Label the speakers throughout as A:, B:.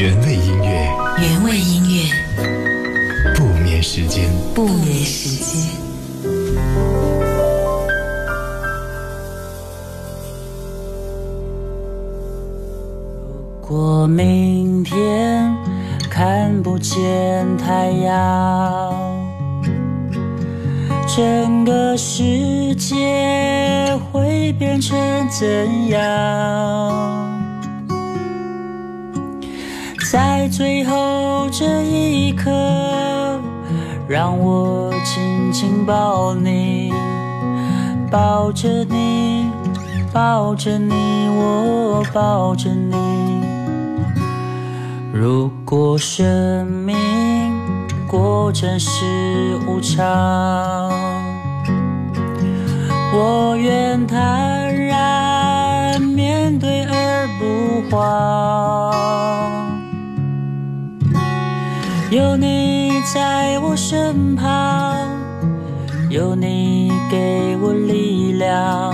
A: 原味音乐，
B: 原味音乐，
A: 不眠时间，
B: 不眠时间。
C: 如果明天看不见太阳，整个世界会变成怎样？在最后这一刻，让我紧紧抱你，抱着你，抱着你，我抱着你。如果生命果真是无常，我愿坦然面对而不慌。有你在我身旁，有你给我力量，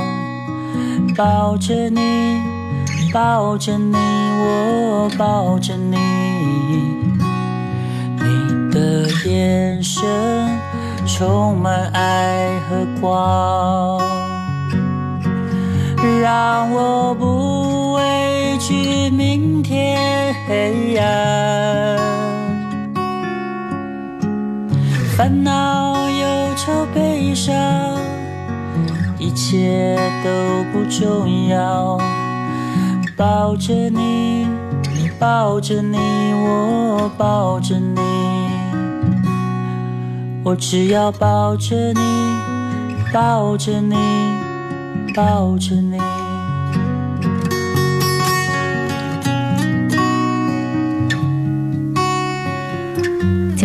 C: 抱着你，抱着你，我抱着你，你的眼神充满爱和光，让我不畏惧明天黑暗。烦恼、忧愁、悲伤，一切都不重要。抱着你，你抱着你，我抱着你，我只要抱着你，抱着你，抱着你。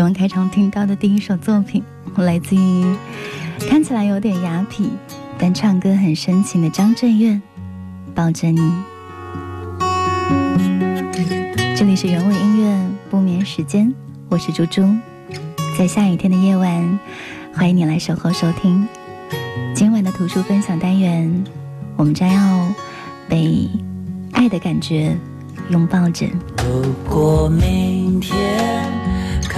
D: 今晚开场听到的第一首作品，来自于看起来有点雅痞，但唱歌很深情的张震岳，《抱着你》。这里是原味音乐不眠时间，我是猪猪，在下雨天的夜晚，欢迎你来守候收听今晚的图书分享单元，我们将要被爱的感觉拥抱着。
C: 如果明天。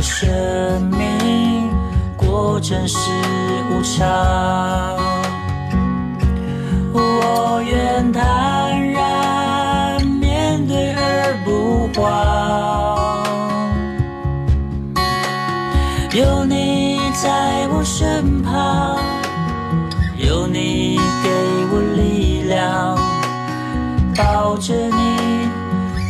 C: 生命果真是无常，我愿坦然面对而不慌。有你在我身旁，有你给我力量，抱着你，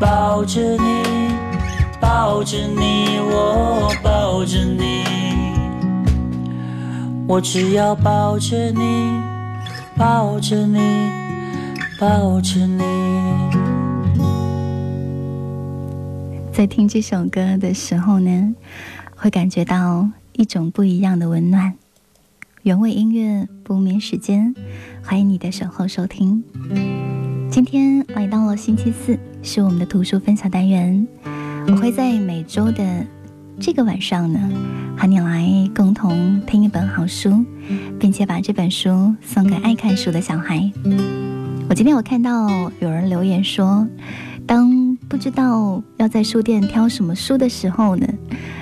C: 抱着你，抱着你，我抱着你。我只要抱着你，抱着你，抱着你。
D: 在听这首歌的时候呢，会感觉到一种不一样的温暖。原味音乐不眠时间，欢迎你的守候收听。今天来到了星期四，是我们的图书分享单元。我会在每周的。这个晚上呢，和你来共同听一本好书，并且把这本书送给爱看书的小孩。我今天有看到有人留言说，当不知道要在书店挑什么书的时候呢，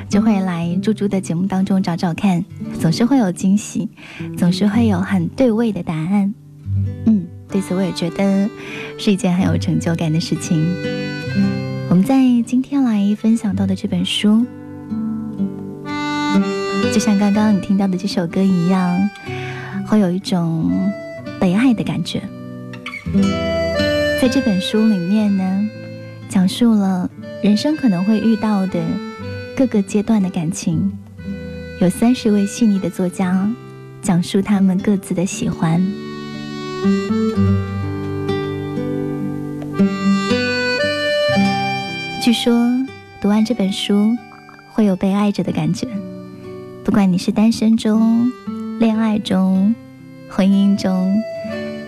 D: 就会来猪猪的节目当中找找看，总是会有惊喜，总是会有很对味的答案。嗯，对此我也觉得是一件很有成就感的事情。我们在。今天来分享到的这本书，就像刚刚你听到的这首歌一样，会有一种被爱的感觉。在这本书里面呢，讲述了人生可能会遇到的各个阶段的感情，有三十位细腻的作家讲述他们各自的喜欢。据说读完这本书，会有被爱着的感觉。不管你是单身中、恋爱中、婚姻中，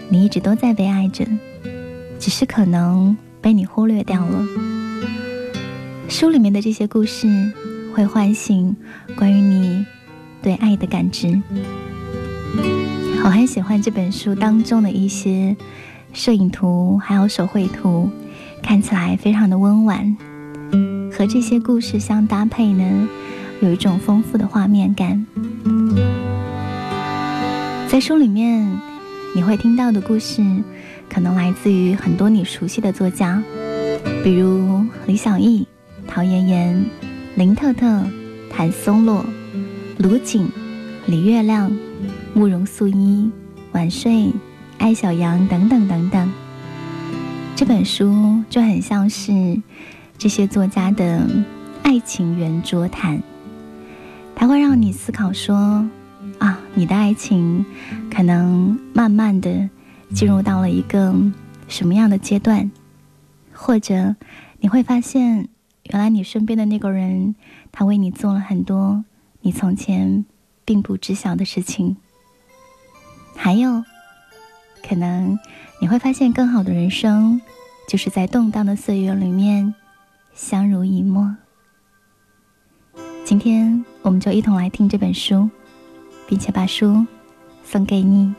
D: 你一直都在被爱着，只是可能被你忽略掉了。书里面的这些故事，会唤醒关于你对爱的感知。我很喜欢这本书当中的一些摄影图，还有手绘图，看起来非常的温婉。和这些故事相搭配呢，有一种丰富的画面感。在书里面，你会听到的故事，可能来自于很多你熟悉的作家，比如李小艺、陶妍妍、林特特、谭松洛、卢锦、李月亮、慕容素衣、晚睡、艾小羊等等等等。这本书就很像是。这些作家的爱情圆桌谈，它会让你思考说：啊，你的爱情可能慢慢的进入到了一个什么样的阶段？或者你会发现，原来你身边的那个人，他为你做了很多你从前并不知晓的事情。还有，可能你会发现，更好的人生，就是在动荡的岁月里面。相濡以沫。今天我们就一同来听这本书，并且把书送给你。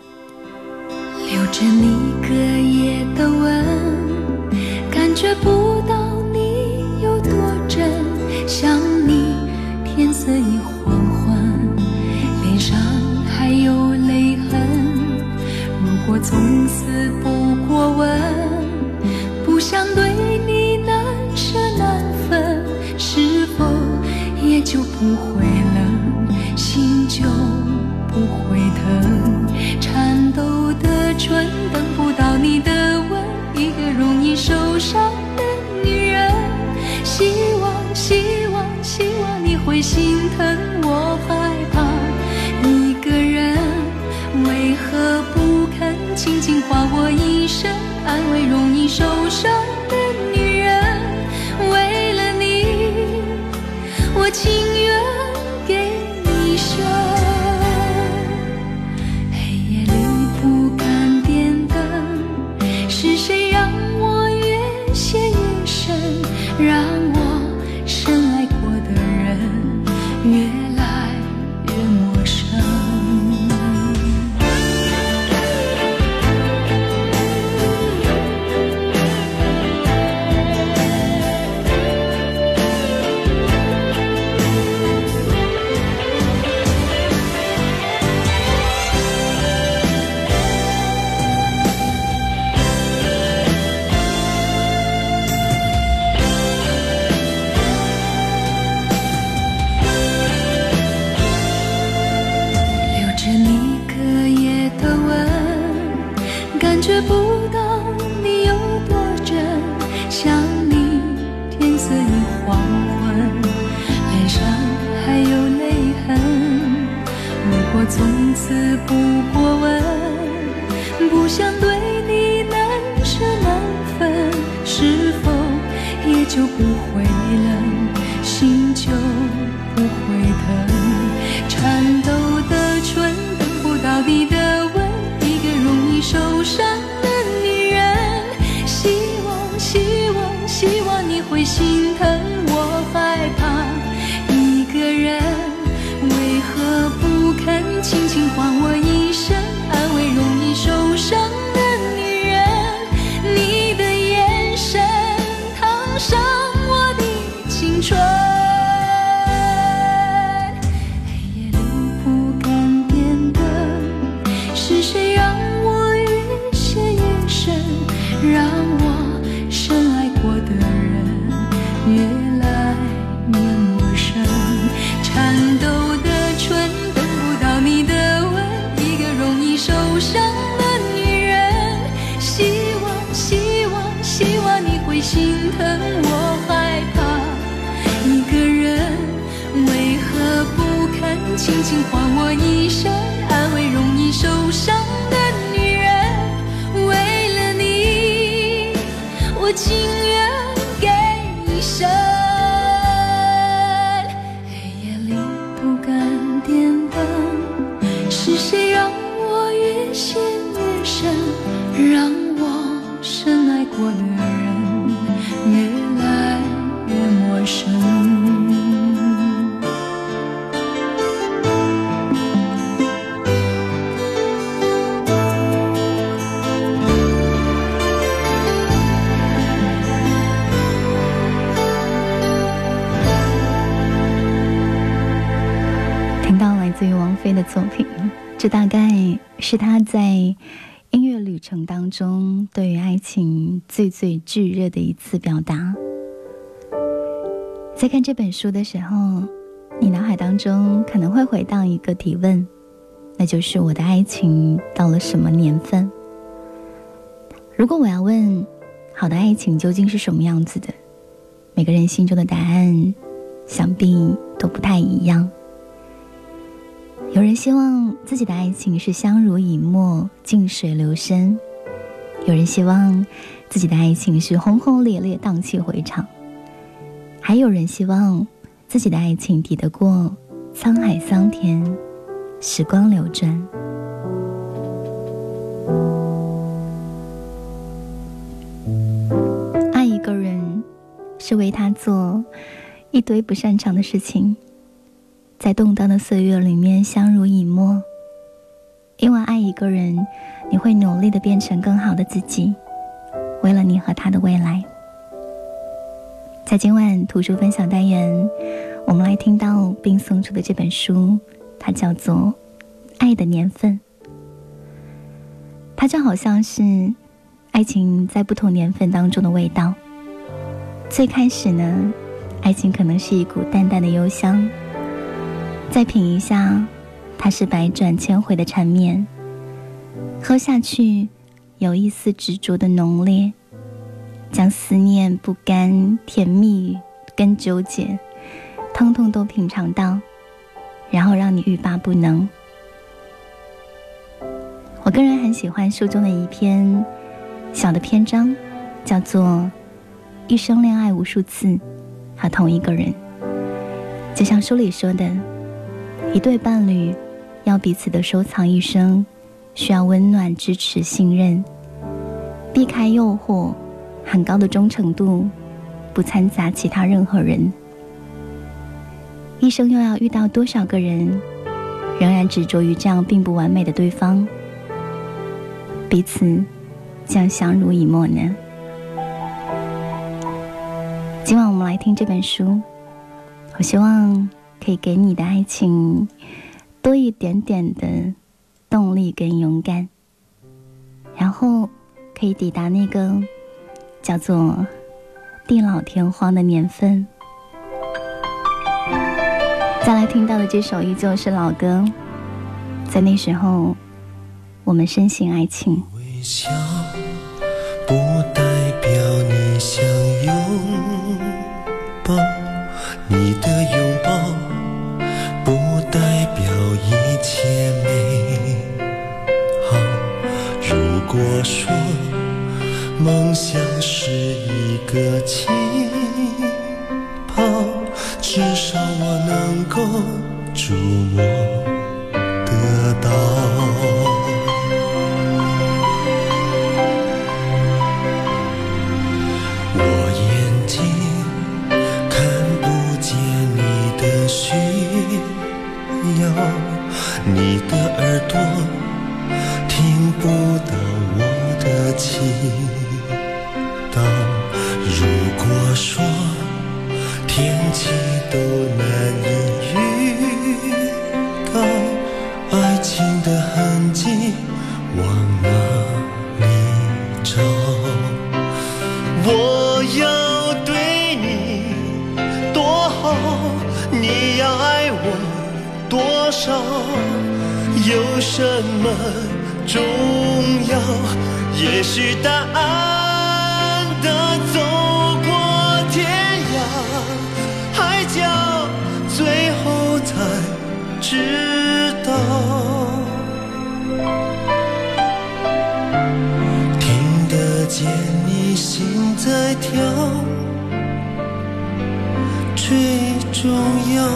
B: 留着你隔夜的吻，感觉不到你有多真。想你天色已从此不过问，不想对你难舍难分。是否也。就不会冷，心就不会疼。颤抖的唇等不到你的吻，一个容易受伤的女人。希望，希望，希望你会心疼我轻轻唤我一声，安慰容易受伤的女人？为了你，我情。愿为了心中是谁
D: 是他在音乐旅程当中对于爱情最最炙热的一次表达。在看这本书的时候，你脑海当中可能会回荡一个提问，那就是我的爱情到了什么年份？如果我要问，好的爱情究竟是什么样子的？每个人心中的答案，想必都不太一样。有人希望自己的爱情是相濡以沫、静水流深；有人希望自己的爱情是轰轰烈烈、荡气回肠；还有人希望自己的爱情抵得过沧海桑田、时光流转。爱一个人，是为他做一堆不擅长的事情。在动荡的岁月里面相濡以沫，因为爱一个人，你会努力的变成更好的自己，为了你和他的未来。在今晚图书分享单元，我们来听到并送出的这本书，它叫做《爱的年份》。它就好像是爱情在不同年份当中的味道。最开始呢，爱情可能是一股淡淡的幽香。再品一下，它是百转千回的缠绵。喝下去，有一丝执着的浓烈，将思念、不甘、甜蜜跟纠结，通通都品尝到，然后让你欲罢不能。我个人很喜欢书中的一篇小的篇章，叫做《一生恋爱无数次和同一个人》，就像书里说的。一对伴侣要彼此的收藏一生，需要温暖、支持、信任，避开诱惑，很高的忠诚度，不掺杂其他任何人。一生又要遇到多少个人，仍然执着于这样并不完美的对方，彼此将相濡以沫呢？今晚我们来听这本书，我希望。可以给你的爱情多一点点的动力跟勇敢，然后可以抵达那个叫做地老天荒的年份。再来听到的这首依旧是老歌，在那时候我们深信爱情。
E: 个气泡，至少我能够触摸得到。我眼睛看不见你的需要。你的耳朵听不到我的祈祷。如果说天气都难以预告，爱情的痕迹往哪里找？我要对你多好，你要爱我。多少有什么重要？也许答案知道听得见你心在跳最重要。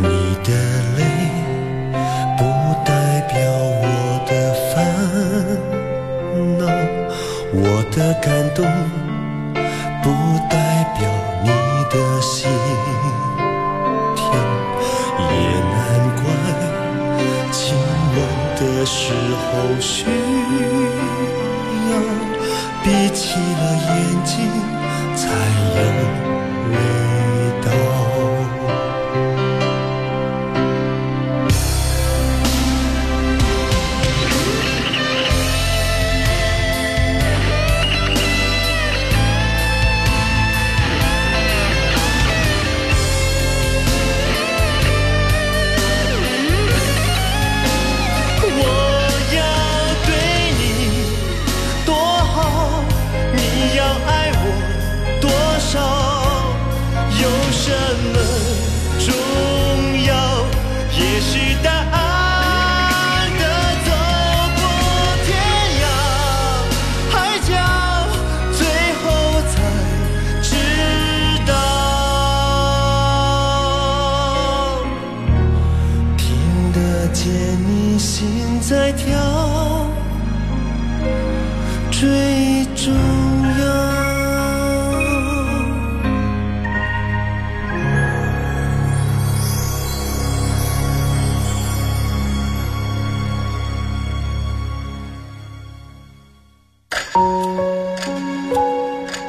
E: 你的泪不代表我的烦恼我的感动的时候需要闭起了眼睛才有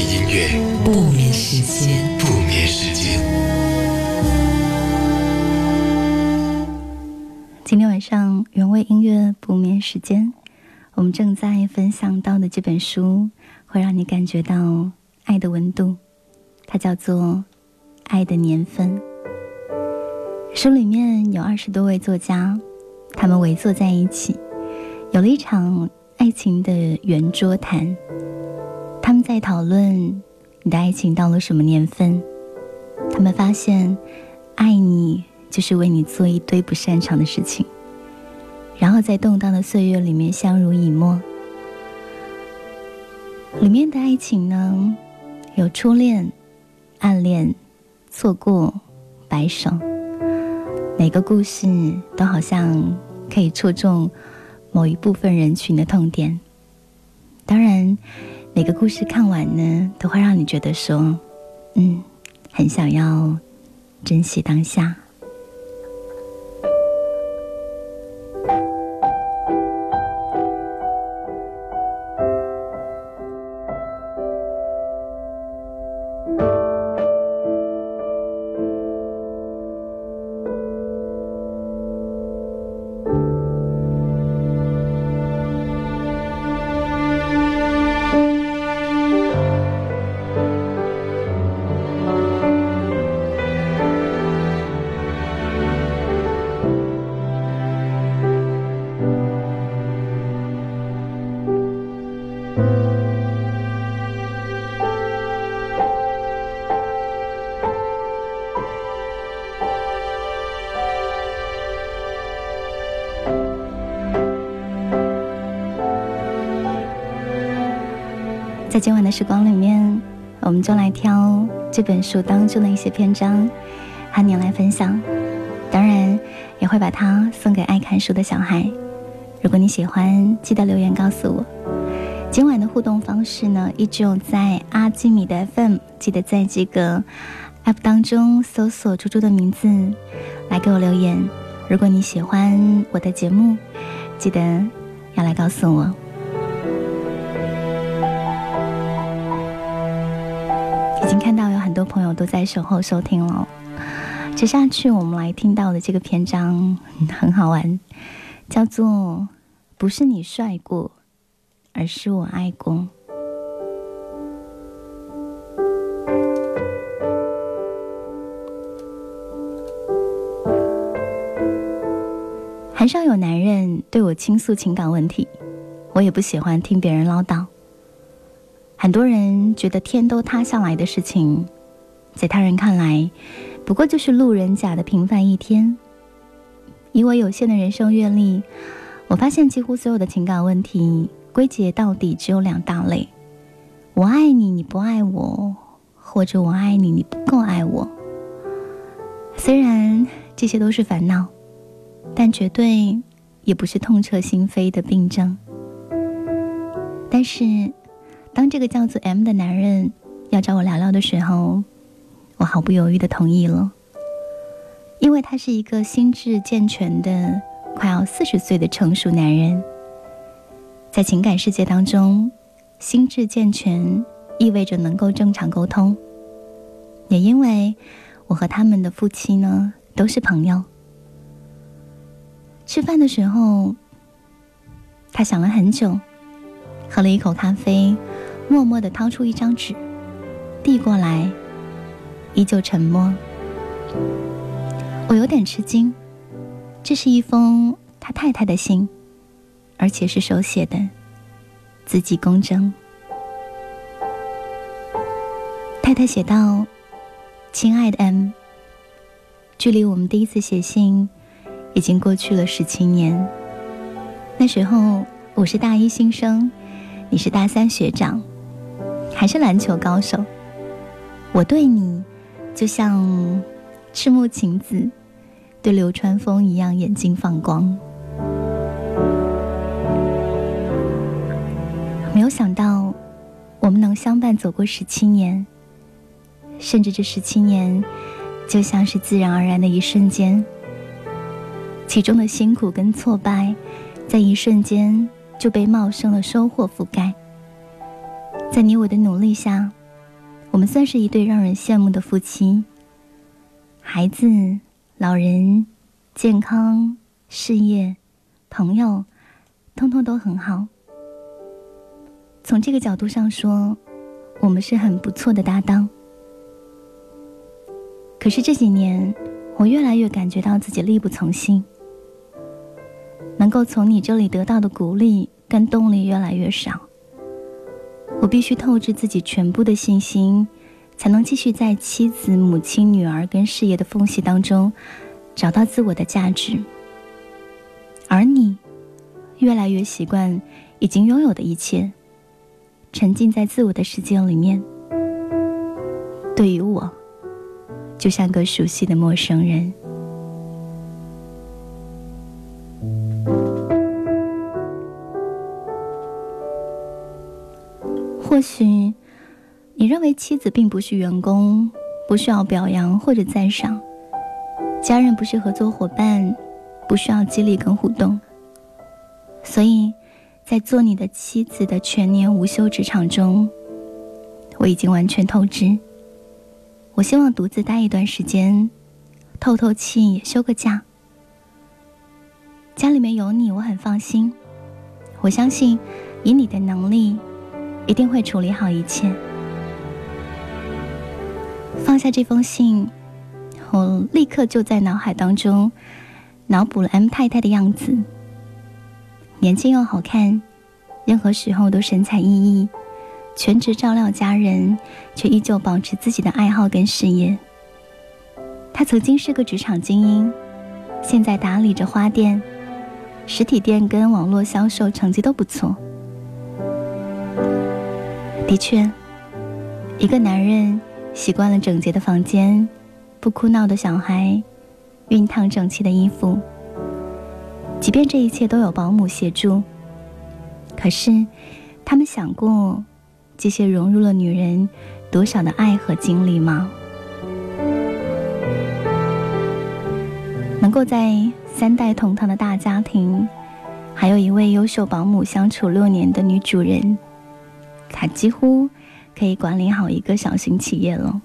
F: 音乐，
A: 原味音乐，
F: 不眠时间。
A: 不眠时间。
D: 今天晚上原味音乐不眠时间，我们正在分享到的这本书，会让你感觉到爱的温度，它叫做《爱的年份》。书里面有二十多位作家，他们围坐在一起，有了一场爱情的圆桌谈。在讨论你的爱情到了什么年份，他们发现，爱你就是为你做一堆不擅长的事情，然后在动荡的岁月里面相濡以沫。里面的爱情呢，有初恋、暗恋、错过、白首，每个故事都好像可以戳中某一部分人群的痛点。当然，每个故事看完呢，都会让你觉得说，嗯，很想要珍惜当下。的时光里面，我们就来挑这本书当中的一些篇章，和你来分享。当然，也会把它送给爱看书的小孩。如果你喜欢，记得留言告诉我。今晚的互动方式呢，依旧在阿基米的 FM，记得在这个 App 当中搜索猪猪的名字，来给我留言。如果你喜欢我的节目，记得要来告诉我。很多朋友都在守候收听了。接下去我们来听到的这个篇章很好玩，叫做《不是你帅过，而是我爱过。很少有男人对我倾诉情感问题，我也不喜欢听别人唠叨。很多人觉得天都塌下来的事情，在他人看来，不过就是路人甲的平凡一天。以我有限的人生阅历，我发现几乎所有的情感问题归结到底只有两大类：我爱你，你不爱我；或者我爱你，你不够爱我。虽然这些都是烦恼。但绝对也不是痛彻心扉的病症。但是，当这个叫做 M 的男人要找我聊聊的时候，我毫不犹豫的同意了，因为他是一个心智健全的、快要四十岁的成熟男人。在情感世界当中，心智健全意味着能够正常沟通，也因为我和他们的夫妻呢都是朋友。吃饭的时候，他想了很久，喝了一口咖啡，默默的掏出一张纸，递过来，依旧沉默。我有点吃惊，这是一封他太太的信，而且是手写的，字迹工整。太太写道：“亲爱的 M，距离我们第一次写信。”已经过去了十七年。那时候我是大一新生，你是大三学长，还是篮球高手。我对你就像赤木晴子对流川枫一样，眼睛放光。没有想到我们能相伴走过十七年，甚至这十七年就像是自然而然的一瞬间。其中的辛苦跟挫败，在一瞬间就被茂盛的收获覆盖。在你我的努力下，我们算是一对让人羡慕的夫妻。孩子、老人、健康、事业、朋友，通通都很好。从这个角度上说，我们是很不错的搭档。可是这几年，我越来越感觉到自己力不从心。能够从你这里得到的鼓励跟动力越来越少，我必须透支自己全部的信心，才能继续在妻子、母亲、女儿跟事业的缝隙当中找到自我的价值。而你，越来越习惯已经拥有的一切，沉浸在自我的世界里面。对于我，就像个熟悉的陌生人。或许，你认为妻子并不是员工，不需要表扬或者赞赏；家人不是合作伙伴，不需要激励跟互动。所以，在做你的妻子的全年无休职场中，我已经完全透支。我希望独自待一段时间，透透气，也休个假。家里面有你，我很放心。我相信，以你的能力。一定会处理好一切。放下这封信，我立刻就在脑海当中脑补了 M 太太的样子，年轻又好看，任何时候都神采奕奕，全职照料家人，却依旧保持自己的爱好跟事业。她曾经是个职场精英，现在打理着花店，实体店跟网络销售成绩都不错。的确，一个男人习惯了整洁的房间、不哭闹的小孩、熨烫整齐的衣服。即便这一切都有保姆协助，可是他们想过这些融入了女人多少的爱和精力吗？能够在三代同堂的大家庭，还有一位优秀保姆相处六年的女主人。他几乎可以管理好一个小型企业了。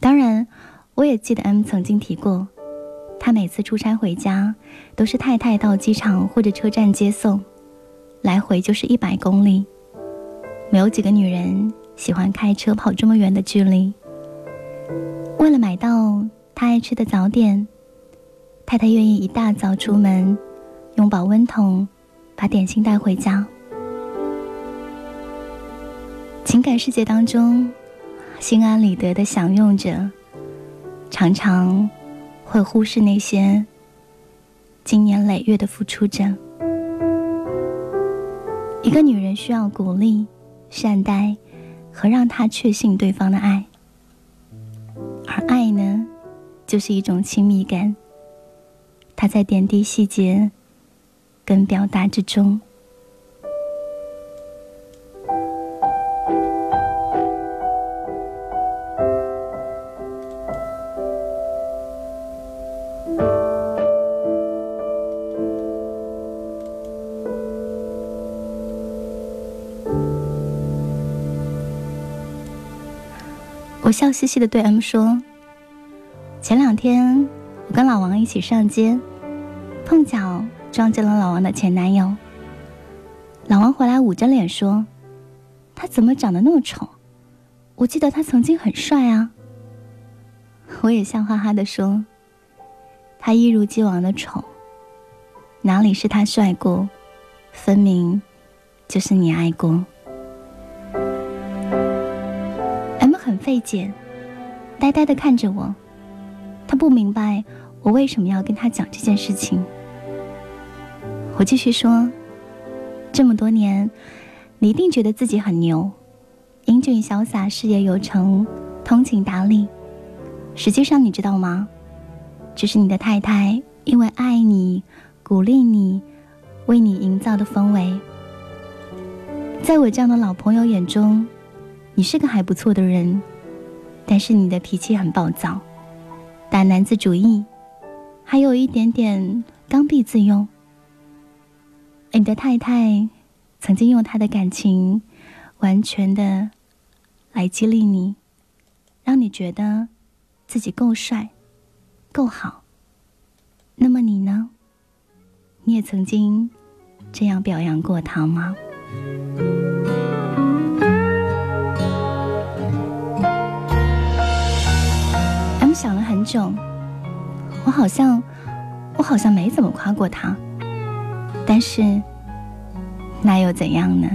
D: 当然，我也记得 M 曾经提过，他每次出差回家，都是太太到机场或者车站接送，来回就是一百公里。没有几个女人喜欢开车跑这么远的距离。为了买到他爱吃的早点，太太愿意一大早出门，用保温桶把点心带回家。情感世界当中，心安理得的享用着，常常会忽视那些经年累月的付出者。一个女人需要鼓励、善待和让她确信对方的爱，而爱呢，就是一种亲密感，它在点滴细节跟表达之中。我笑嘻嘻的对 M 说：“前两天我跟老王一起上街，碰巧撞见了老王的前男友。老王回来捂着脸说：‘他怎么长得那么丑？我记得他曾经很帅啊。’我也笑哈哈的说：‘他一如既往的丑，哪里是他帅过？分明就是你爱过。’”费解，呆呆的看着我，他不明白我为什么要跟他讲这件事情。我继续说，这么多年，你一定觉得自己很牛，英俊潇洒，事业有成，通情达理。实际上，你知道吗？这是你的太太因为爱你，鼓励你，为你营造的氛围。在我这样的老朋友眼中，你是个还不错的人。但是你的脾气很暴躁，大男子主义，还有一点点刚愎自用。你的太太曾经用她的感情，完全的来激励你，让你觉得自己够帅、够好。那么你呢？你也曾经这样表扬过他吗？想了很久，我好像，我好像没怎么夸过他，但是，那又怎样呢？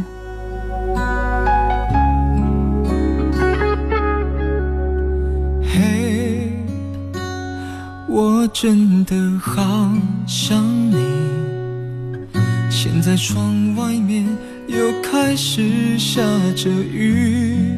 G: 嘿，我真的好想你。现在窗外面又开始下着雨。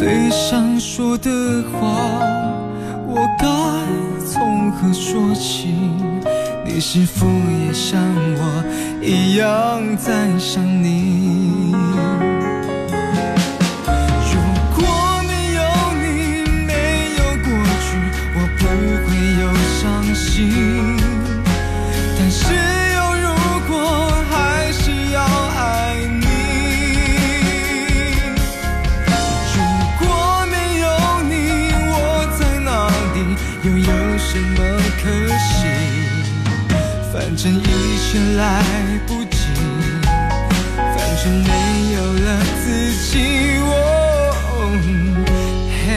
G: 最想说的话，我该从何说起？你是否也像我一样在想你？一切来不及，反正没有了自己。我嘿，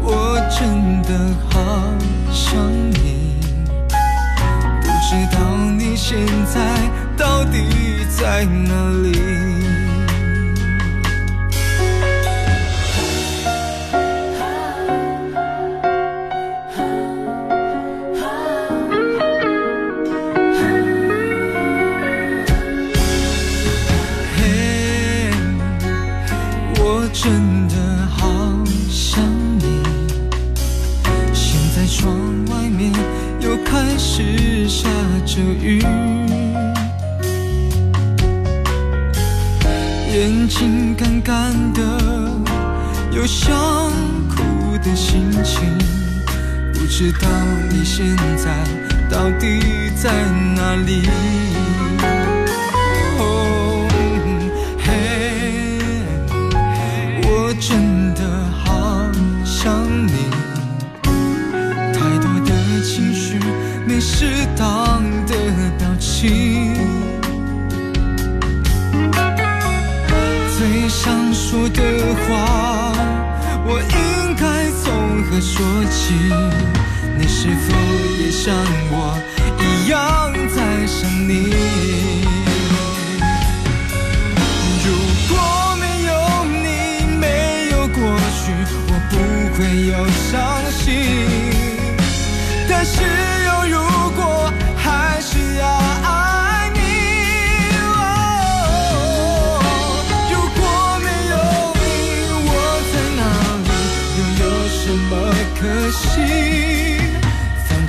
G: 我真的好想你，不知道你现在到底在哪里。眼睛干干的，有想哭的心情，不知道你现在到底在哪里。说的话，我应该从何说起？你是否也像我一样在想你？如果没有你，没有过去，我不会有伤心。但是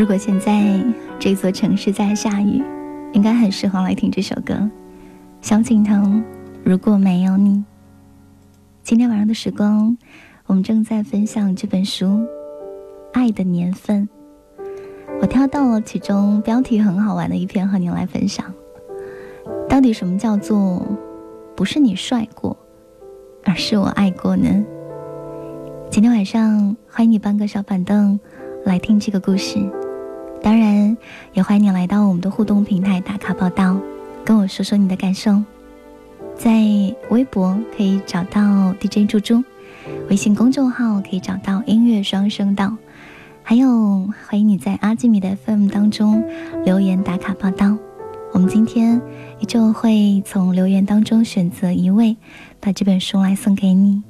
D: 如果现在这座城市在下雨，应该很适合来听这首歌。萧敬腾，如果没有你。今天晚上的时光，我们正在分享这本书《爱的年份》。我挑到了其中标题很好玩的一篇和您来分享。到底什么叫做不是你帅过，而是我爱过呢？今天晚上欢迎你搬个小板凳来听这个故事。当然，也欢迎你来到我们的互动平台打卡报道，跟我说说你的感受。在微博可以找到 DJ 猪猪，微信公众号可以找到音乐双声道，还有欢迎你在阿基米的 FM 当中留言打卡报道。我们今天依旧会从留言当中选择一位，把这本书来送给你。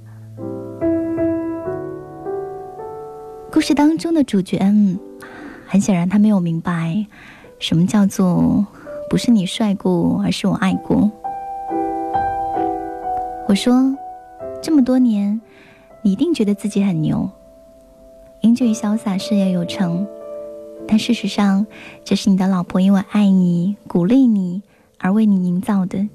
D: 故事当中的主角，嗯，很显然他没有明白什么叫做不是你帅过，而是我爱过。我说，这么多年，你一定觉得自己很牛，英俊潇洒，事业有成。但事实上，这是你的老婆因为爱你、鼓励你而为你营造的。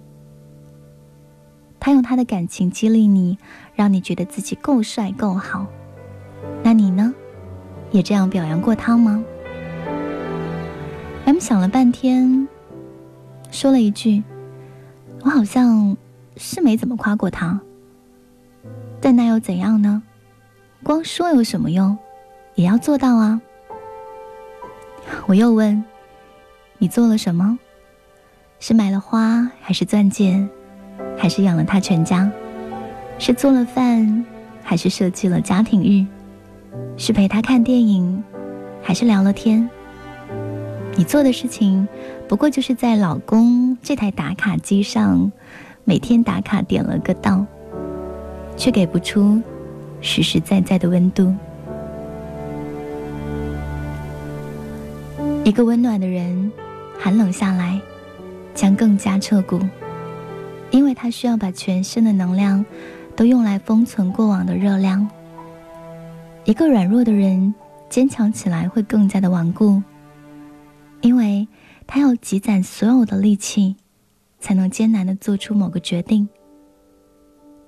D: 她用她的感情激励你，让你觉得自己够帅、够好。那你呢？也这样表扬过他吗？M 想了半天，说了一句：“我好像是没怎么夸过他。”但那又怎样呢？光说有什么用？也要做到啊！我又问：“你做了什么？是买了花，还是钻戒，还是养了他全家？是做了饭，还是设计了家庭日？”是陪他看电影，还是聊了天？你做的事情，不过就是在老公这台打卡机上，每天打卡点了个到，却给不出实实在在的温度。一个温暖的人，寒冷下来，将更加彻骨，因为他需要把全身的能量，都用来封存过往的热量。一个软弱的人，坚强起来会更加的顽固，因为他要积攒所有的力气，才能艰难的做出某个决定。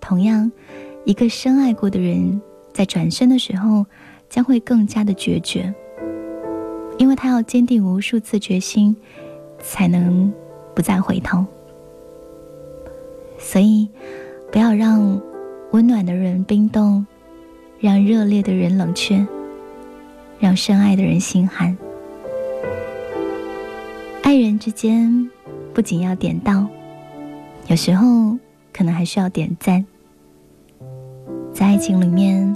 D: 同样，一个深爱过的人，在转身的时候，将会更加的决绝，因为他要坚定无数次决心，才能不再回头。所以，不要让温暖的人冰冻。让热烈的人冷却，让深爱的人心寒。爱人之间不仅要点到，有时候可能还需要点赞。在爱情里面，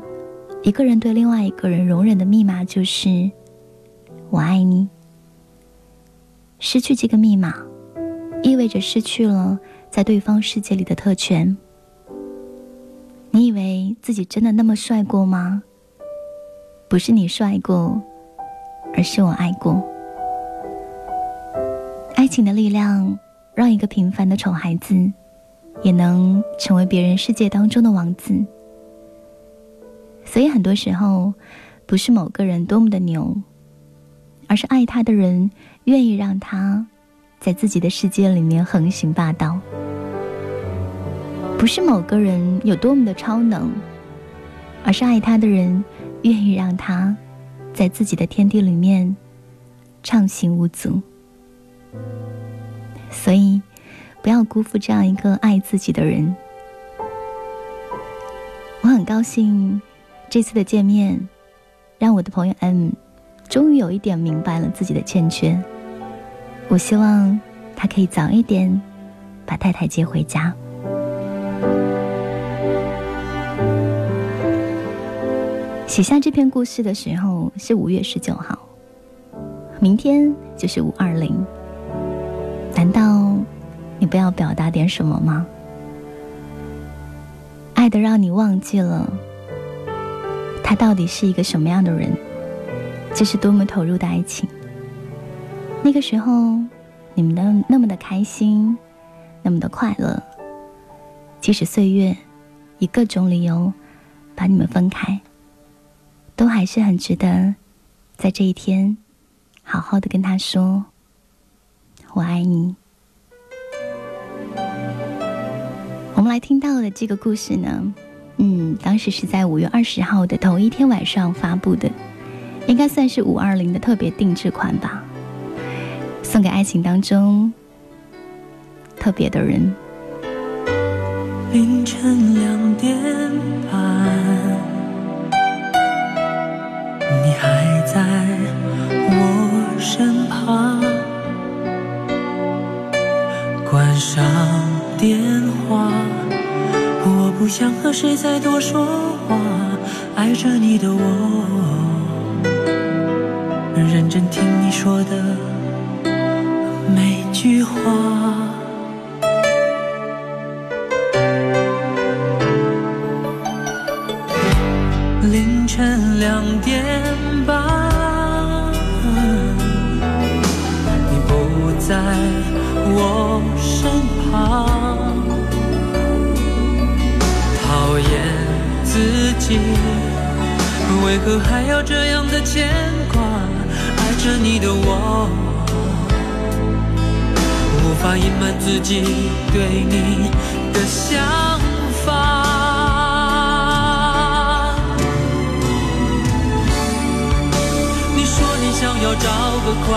D: 一个人对另外一个人容忍的密码就是我爱你。失去这个密码，意味着失去了在对方世界里的特权。你以为自己真的那么帅过吗？不是你帅过，而是我爱过。爱情的力量，让一个平凡的丑孩子，也能成为别人世界当中的王子。所以很多时候，不是某个人多么的牛，而是爱他的人愿意让他在自己的世界里面横行霸道。不是某个人有多么的超能，而是爱他的人愿意让他在自己的天地里面畅行无阻。所以，不要辜负这样一个爱自己的人。我很高兴这次的见面，让我的朋友 M 终于有一点明白了自己的欠缺。我希望他可以早一点把太太接回家。写下这篇故事的时候是五月十九号，明天就是五二零。难道你不要表达点什么吗？爱的让你忘记了他到底是一个什么样的人，这是多么投入的爱情。那个时候你们的那么的开心，那么的快乐，即使岁月以各种理由把你们分开。都还是很值得，在这一天，好好的跟他说“我爱你”。我们来听到的这个故事呢，嗯，当时是在五月二十号的头一天晚上发布的，应该算是五二零的特别定制款吧，送给爱情当中特别的人。
C: 凌晨两点半。你还在我身旁，关上电话，我不想和谁再多说话。爱着你的我，认真听你说的每句话。这样的牵挂？爱着你的我，无法隐瞒自己对你的想法。你说你想要找个宽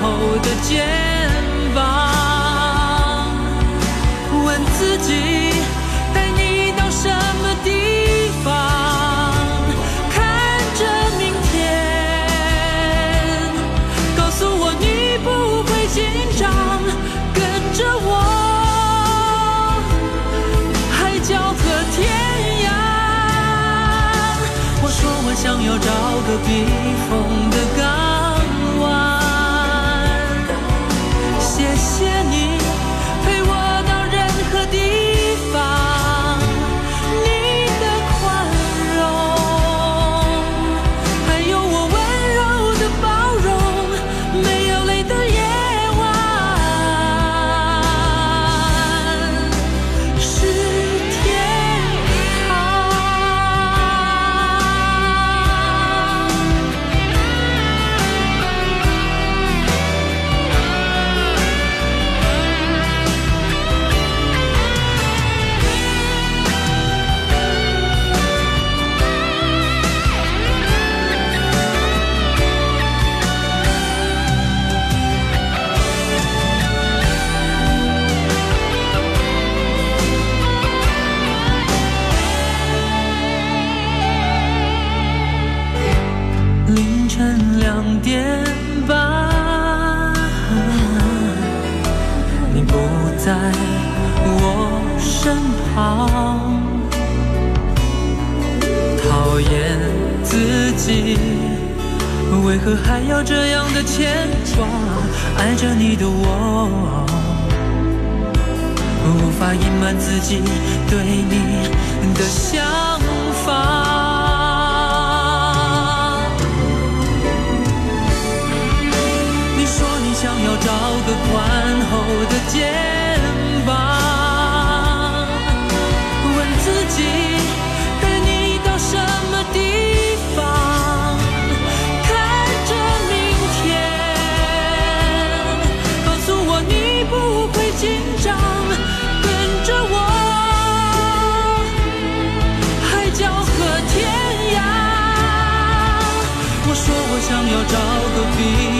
C: 厚的肩膀，问自己个避风想要找个避。